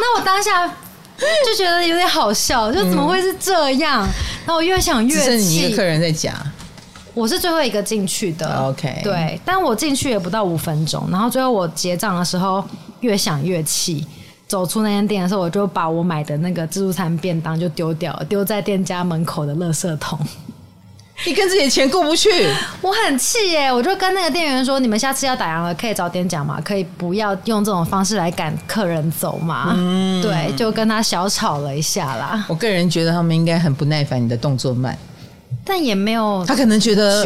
B: 那我当下就觉得有点好笑，就怎么会是这样？那、嗯、我越想越气。只
A: 剩你一个客人在夹，
B: 我是最后一个进去的。
A: OK，
B: 对，但我进去也不到五分钟，然后最后我结账的时候越想越气，走出那间店的时候，我就把我买的那个自助餐便当就丢掉了，丢在店家门口的垃圾桶。
A: 你跟自己的钱过不去，
B: 我很气耶！我就跟那个店员说：“你们下次要打烊了，可以早点讲嘛，可以不要用这种方式来赶客人走嘛。嗯”对，就跟他小吵了一下啦。
A: 我个人觉得他们应该很不耐烦你的动作慢，
B: 但也没有，
A: 他可能觉得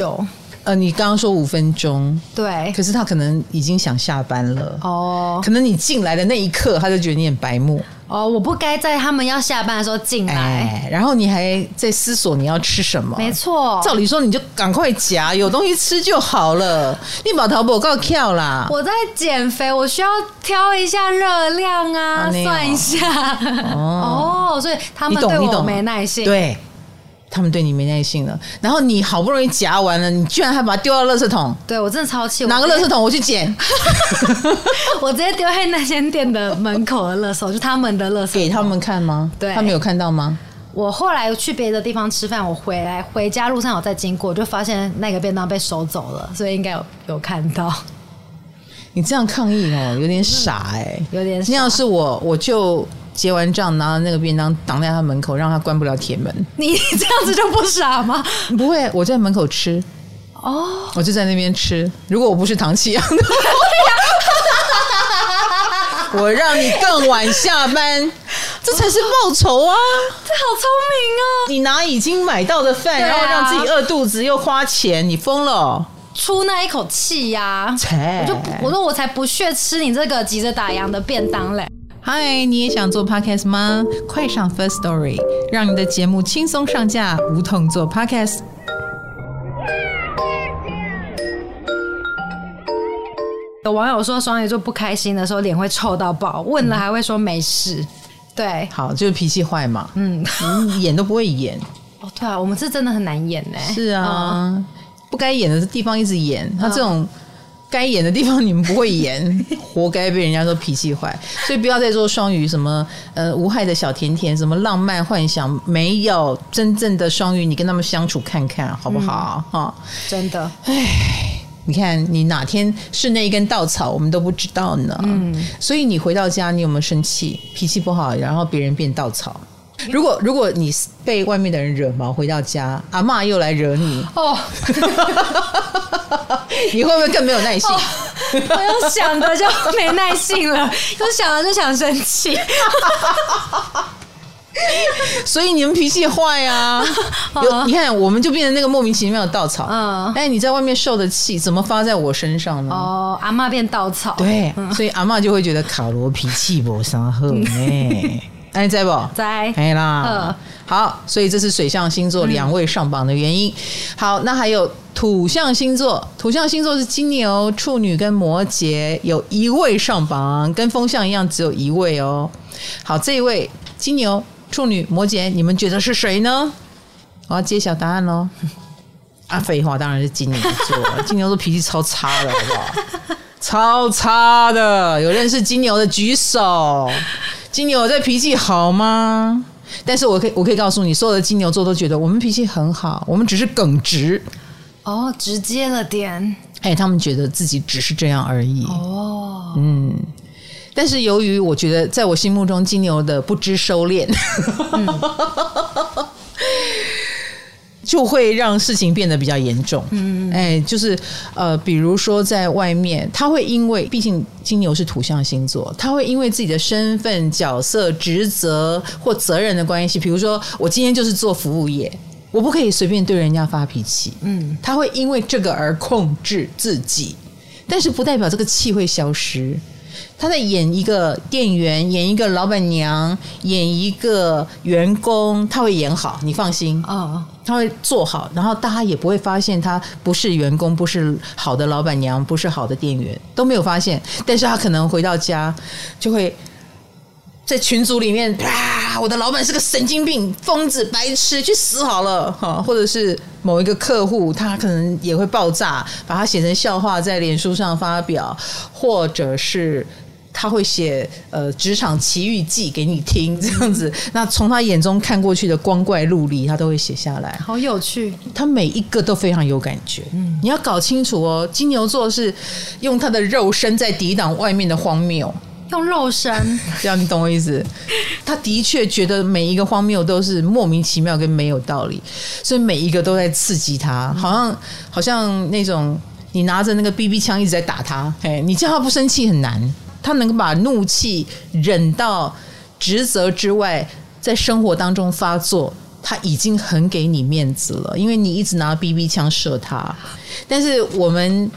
A: 呃，你刚刚说五分钟，
B: 对，
A: 可是他可能已经想下班了。
B: 哦，
A: 可能你进来的那一刻，他就觉得你很白目。
B: 哦，我不该在他们要下班的时候进来，
A: 哎，然后你还在思索你要吃什么，
B: 没错，
A: 照理说你就赶快夹，有东西吃就好了。你把淘宝告跳啦，
B: 我在减肥，我需要挑一下热量啊，啊算一下。哦，哦，所以他们对我没耐性，
A: 对。他们对你没耐心了，然后你好不容易夹完了，你居然还把它丢到垃圾桶。
B: 对，我真的超气！
A: 拿个垃圾桶我去捡，
B: 我直接丢在那间店的门口的垃圾，就他们的垃圾。
A: 给他们看吗？
B: 对，
A: 他们有看到吗？
B: 我后来去别的地方吃饭，我回来回家路上有再经过，就发现那个便当被收走了，所以应该有有看到。
A: 你这样抗议哦，有点傻哎、欸，
B: 有点傻。
A: 那要是我，我就。结完账，拿了那个便当挡在他门口，让他关不了铁门。
B: 你这样子就不傻吗？
A: 不会，我在门口吃。哦，我就在那边吃。如果我不是唐启阳 的话，我让你更晚下班，这才是报酬啊！
B: 这好聪明啊！
A: 你拿已经买到的饭，然后让自己饿肚子又花钱，你疯了！
B: 出那一口气呀！我就我说我才不屑吃你这个急着打烊的便当嘞。
A: 嗨，你也想做 podcast 吗？快上 First Story，让你的节目轻松上架，无痛做 podcast。
B: 有网友说双鱼座不开心的时候脸会臭到爆，问了还会说没事。嗯、对，
A: 好，就是脾气坏嘛。嗯，演都不会演。
B: 哦，对啊，我们是真的很难演呢。
A: 是啊，嗯、不该演的地方一直演，他这种。该演的地方你们不会演，活该被人家说脾气坏，所以不要再做双鱼什么呃无害的小甜甜，什么浪漫幻想，没有真正的双鱼，你跟他们相处看看好不好？哈、嗯，
B: 真的，
A: 哎，你看你哪天是那一根稻草，我们都不知道呢。嗯，所以你回到家，你有没有生气？脾气不好，然后别人变稻草。如果如果你被外面的人惹毛，回到家，阿嬷又来惹你哦，你会不会更没有耐心？哦、
B: 我用想的就没耐性了，用想的就想生气。
A: 所以你们脾气坏啊！有你看，我们就变成那个莫名其妙的稻草。嗯，哎，你在外面受的气，怎么发在我身上呢？
B: 哦，阿嬷变稻草。
A: 对，所以阿嬷就会觉得卡罗脾气不啥好呢。哎，在不
B: 在？
A: 哎啦，嗯，好，所以这是水象星座两位上榜的原因。好，那还有土象星座，土象星座是金牛、处女跟摩羯，有一位上榜，跟风象一样，只有一位哦。好，这一位金牛、处女、摩羯，你们觉得是谁呢？我要揭晓答案喽。啊，废话，当然是金牛座。金牛座脾气超差的，好不好？超差的，有认识金牛的举手。金牛这脾气好吗？但是我可以，我可以告诉你，所有的金牛座都觉得我们脾气很好，我们只是耿直。
B: 哦，直接了点。
A: 哎，他们觉得自己只是这样而已。哦，嗯。但是由于我觉得，在我心目中，金牛的不知收敛。嗯 就会让事情变得比较严重。嗯，哎，就是呃，比如说在外面，他会因为毕竟金牛是土象星座，他会因为自己的身份、角色、职责或责任的关系，比如说我今天就是做服务业，我不可以随便对人家发脾气。嗯，他会因为这个而控制自己，但是不代表这个气会消失。他在演一个店员，演一个老板娘，演一个员工，他会演好，你放心啊，他会做好，然后大家也不会发现他不是员工，不是好的老板娘，不是好的店员，都没有发现。但是他可能回到家就会在群组里面，啪，我的老板是个神经病、疯子、白痴，去死好了哈，或者是某一个客户，他可能也会爆炸，把他写成笑话在脸书上发表，或者是。他会写呃职场奇遇记给你听，这样子。那从他眼中看过去的光怪陆离，他都会写下来。
B: 好有趣，
A: 他每一个都非常有感觉。嗯，你要搞清楚哦，金牛座是用他的肉身在抵挡外面的荒谬。
B: 用肉身，
A: 这样你懂我意思？他的确觉得每一个荒谬都是莫名其妙跟没有道理，所以每一个都在刺激他，好像好像那种你拿着那个 BB 枪一直在打他，哎，你叫他不生气很难。他能够把怒气忍到职责之外，在生活当中发作，他已经很给你面子了，因为你一直拿 BB 枪射他。但是我们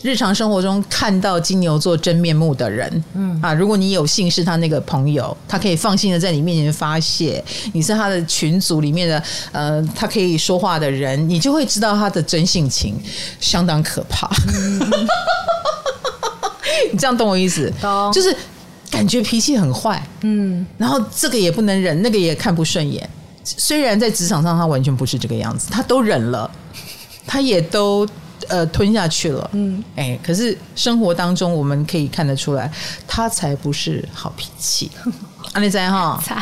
A: 日常生活中看到金牛座真面目的人，嗯啊，如果你有幸是他那个朋友，他可以放心的在你面前发泄，你是他的群组里面的呃，他可以说话的人，你就会知道他的真性情相当可怕。嗯、你这样懂我意思？懂，就是感觉脾气很坏，嗯，然后这个也不能忍，那个也看不顺眼。虽然在职场上他完全不是这个样子，他都忍了，他也都呃吞下去了，嗯，哎，可是生活当中我们可以看得出来，他才不是好脾气。阿丽在哈，在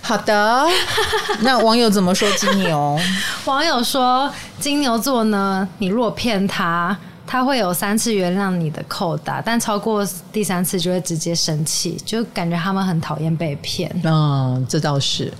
A: 好的。那网友怎么说金牛？
B: 网友说金牛座呢，你若骗他，他会有三次原谅你的扣打，但超过第三次就会直接生气，就感觉他们很讨厌被骗。
A: 嗯，这倒是。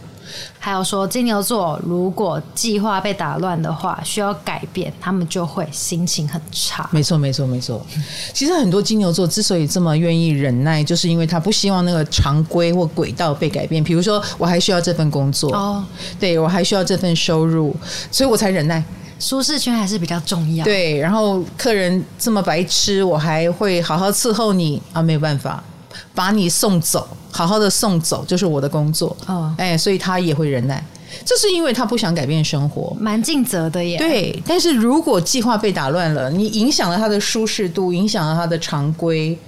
B: 还有说，金牛座如果计划被打乱的话，需要改变，他们就会心情很差。
A: 没错，没错，没错。其实很多金牛座之所以这么愿意忍耐，就是因为他不希望那个常规或轨道被改变。比如说，我还需要这份工作哦，对，我还需要这份收入，所以我才忍耐。
B: 舒适圈还是比较重要。
A: 对，然后客人这么白痴，我还会好好伺候你啊，没有办法。把你送走，好好的送走，就是我的工作。哦，哎，所以他也会忍耐，这是因为他不想改变生活，
B: 蛮尽责的耶。
A: 对，但是如果计划被打乱了，你影响了他的舒适度，影响了他的常规，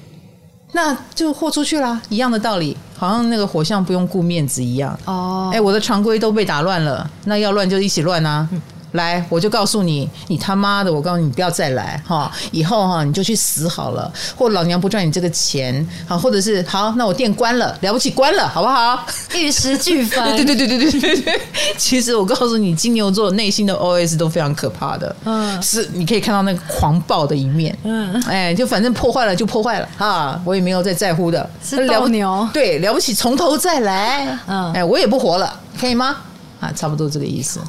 A: 那就豁出去啦。一样的道理，好像那个火象不用顾面子一样。哦，哎，我的常规都被打乱了，那要乱就一起乱啊。嗯来，我就告诉你，你他妈的，我告诉你，你不要再来哈！以后哈，你就去死好了，或老娘不赚你这个钱，好，或者是好，那我店关了，了不起关了，好不好？
B: 玉石俱焚。
A: 对对对对对对对。其实我告诉你，金牛座内心的 OS 都非常可怕的，嗯，是你可以看到那个狂暴的一面，嗯，哎，就反正破坏了就破坏了哈，我也没有再在乎的，
B: 是斗牛，
A: 对，了不起，从头再来，嗯，哎，我也不活了，可以吗？啊，差不多这个意思。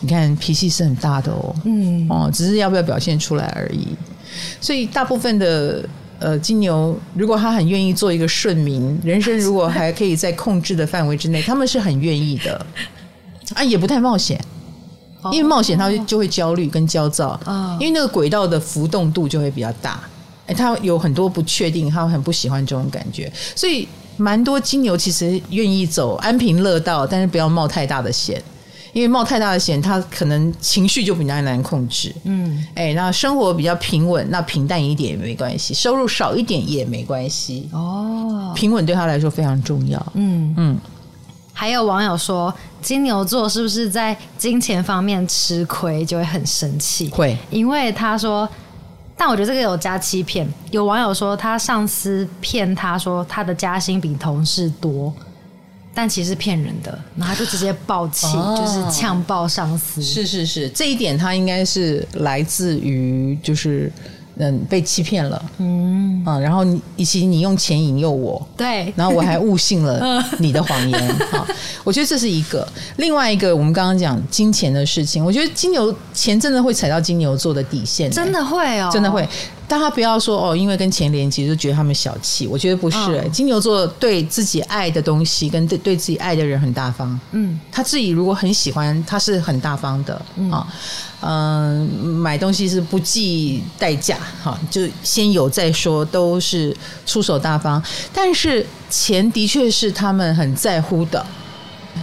A: 你看脾气是很大的哦，嗯，哦，只是要不要表现出来而已。所以大部分的呃金牛，如果他很愿意做一个顺民，人生如果还可以在控制的范围之内，他们是很愿意的。啊，也不太冒险，因为冒险他就会焦虑跟焦躁啊，因为那个轨道的浮动度就会比较大。哎，他有很多不确定，他很不喜欢这种感觉，所以。蛮多金牛其实愿意走安贫乐道，但是不要冒太大的险，因为冒太大的险，他可能情绪就比较难控制。嗯，哎，那生活比较平稳，那平淡一点也没关系，收入少一点也没关系。哦，平稳对他来说非常重要。嗯嗯，
B: 还有网友说，金牛座是不是在金钱方面吃亏就会很生气？
A: 会，
B: 因为他说。但我觉得这个有加欺骗，有网友说他上司骗他说他的加薪比同事多，但其实是骗人的，然后他就直接爆气，哦、就是呛爆上司。
A: 是是是，这一点他应该是来自于就是。嗯，被欺骗了，嗯。啊，然后你以及你用钱引诱我，
B: 对，
A: 然后我还误信了你的谎言。啊，我觉得这是一个。另外一个，我们刚刚讲金钱的事情，我觉得金牛钱真的会踩到金牛座的底线，
B: 真的会哦，
A: 真的会。但他不要说哦，因为跟钱连接就觉得他们小气，我觉得不是。哦、金牛座对自己爱的东西跟对对自己爱的人很大方，嗯，他自己如果很喜欢，他是很大方的啊。嗯，买东西是不计代价，哈，就先有再说，都是出手大方。但是钱的确是他们很在乎的，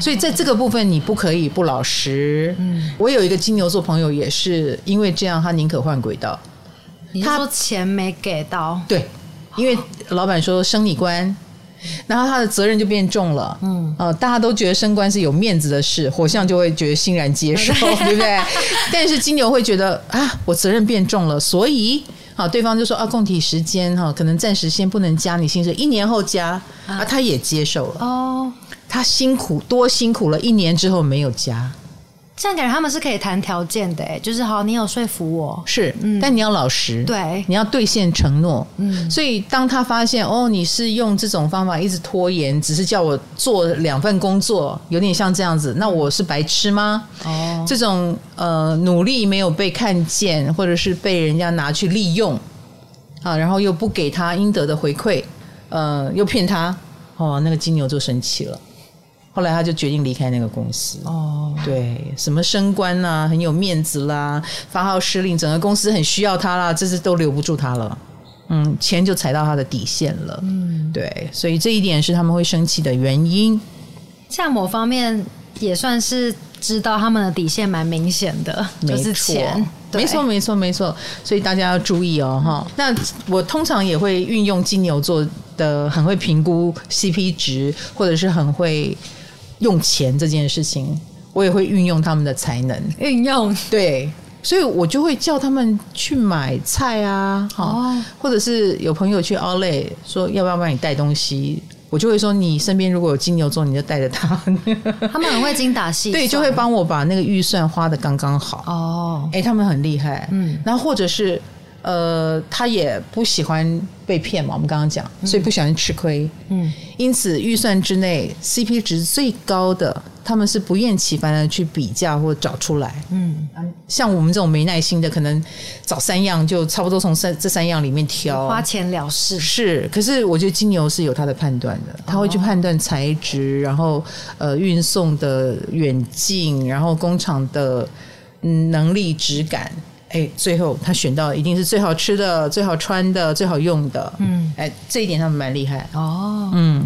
A: 所以在这个部分你不可以不老实。嗯，我有一个金牛座朋友，也是因为这样，他宁可换轨道。
B: 你说钱没给到？
A: 对，因为老板说升你官。然后他的责任就变重了，嗯，呃，大家都觉得升官是有面子的事，火象就会觉得欣然接受，对不对？但是金牛会觉得啊，我责任变重了，所以啊，对方就说啊，供体时间哈，可能暂时先不能加你薪水，一年后加啊，他也接受了哦，他辛苦多辛苦了一年之后没有加。
B: 这样感觉他们是可以谈条件的，哎，就是好，你有说服我。
A: 是，嗯，但你要老实，
B: 对，
A: 你要兑现承诺，嗯，所以当他发现哦，你是用这种方法一直拖延，只是叫我做两份工作，有点像这样子，那我是白痴吗？哦，这种呃努力没有被看见，或者是被人家拿去利用啊，然后又不给他应得的回馈，呃，又骗他，哦，那个金牛座生气了。后来他就决定离开那个公司。哦，对，什么升官啊，很有面子啦，发号施令，整个公司很需要他啦，这次都留不住他了。嗯，钱就踩到他的底线了。嗯，对，所以这一点是他们会生气的原因。
B: 像某方面也算是知道他们的底线蛮明显的，就是钱。
A: 没错，没错，没错。所以大家要注意哦，哈。那我通常也会运用金牛座的很会评估 CP 值，或者是很会用钱这件事情，我也会运用他们的才能。
B: 运用
A: 对。所以我就会叫他们去买菜啊，哦，或者是有朋友去 Outlet 说要不要帮你带东西，我就会说你身边如果有金牛座，你就带着他。
B: 他们很会精打细算，
A: 对，就会帮我把那个预算花的刚刚好。哦，哎，他们很厉害，嗯，然后或者是。呃，他也不喜欢被骗嘛，我们刚刚讲，所以不喜欢吃亏。嗯，因此预算之内 CP 值最高的，他们是不厌其烦的去比价或找出来。嗯，像我们这种没耐心的，可能找三样就差不多从三这三样里面挑，
B: 花钱了事。
A: 是，可是我觉得金牛是有他的判断的，他会去判断材质，然后呃运送的远近，然后工厂的能力、质感。哎，最后他选到一定是最好吃的、最好穿的、最好用的。嗯，哎，这一点他们蛮厉害哦。嗯，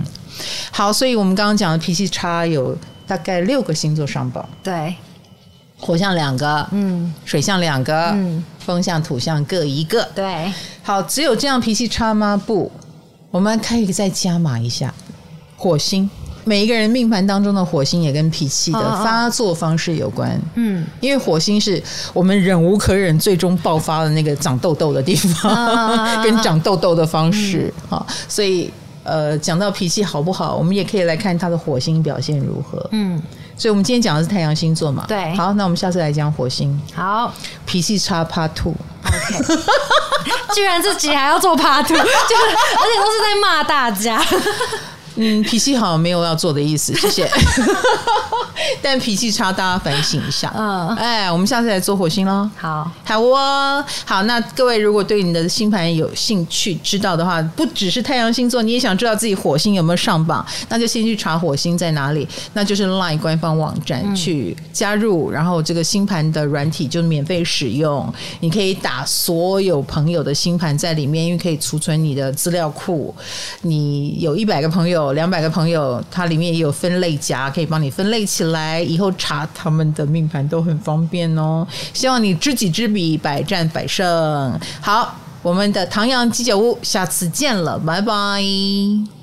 A: 好，所以我们刚刚讲的脾气差有大概六个星座上榜。
B: 对，
A: 火象两个，嗯，水象两个，嗯，风象、土象各一个。
B: 对，
A: 好，只有这样脾气差吗？不，我们可以再加码一下火星。每一个人命盘当中的火星也跟脾气的发作方式有关，嗯，因为火星是我们忍无可忍最终爆发的那个长痘痘的地方，跟长痘痘的方式，好，所以呃，讲到脾气好不好，我们也可以来看他的火星表现如何，嗯，所以我们今天讲的是太阳星座嘛，
B: 对，
A: 好，那我们下次来讲火星，
B: 好，
A: 脾气差 Part Two，OK，
B: 居然自己还要做 Part Two，就是而且都是在骂大家。
A: 嗯，脾气好没有要做的意思，谢谢。但脾气差，大家反省一下。嗯，哎，我们下次来做火星喽。
B: 好，
A: 好哦。好，那各位如果对你的星盘有兴趣知道的话，不只是太阳星座，你也想知道自己火星有没有上榜，那就先去查火星在哪里，那就是 LINE 官方网站去加入，然后这个星盘的软体就免费使用，你可以打所有朋友的星盘在里面，因为可以储存你的资料库。你有一百个朋友。有两百个朋友，它里面也有分类夹，可以帮你分类起来，以后查他们的命盘都很方便哦。希望你知己知彼，百战百胜。好，我们的唐阳鸡酒屋，下次见了，拜拜。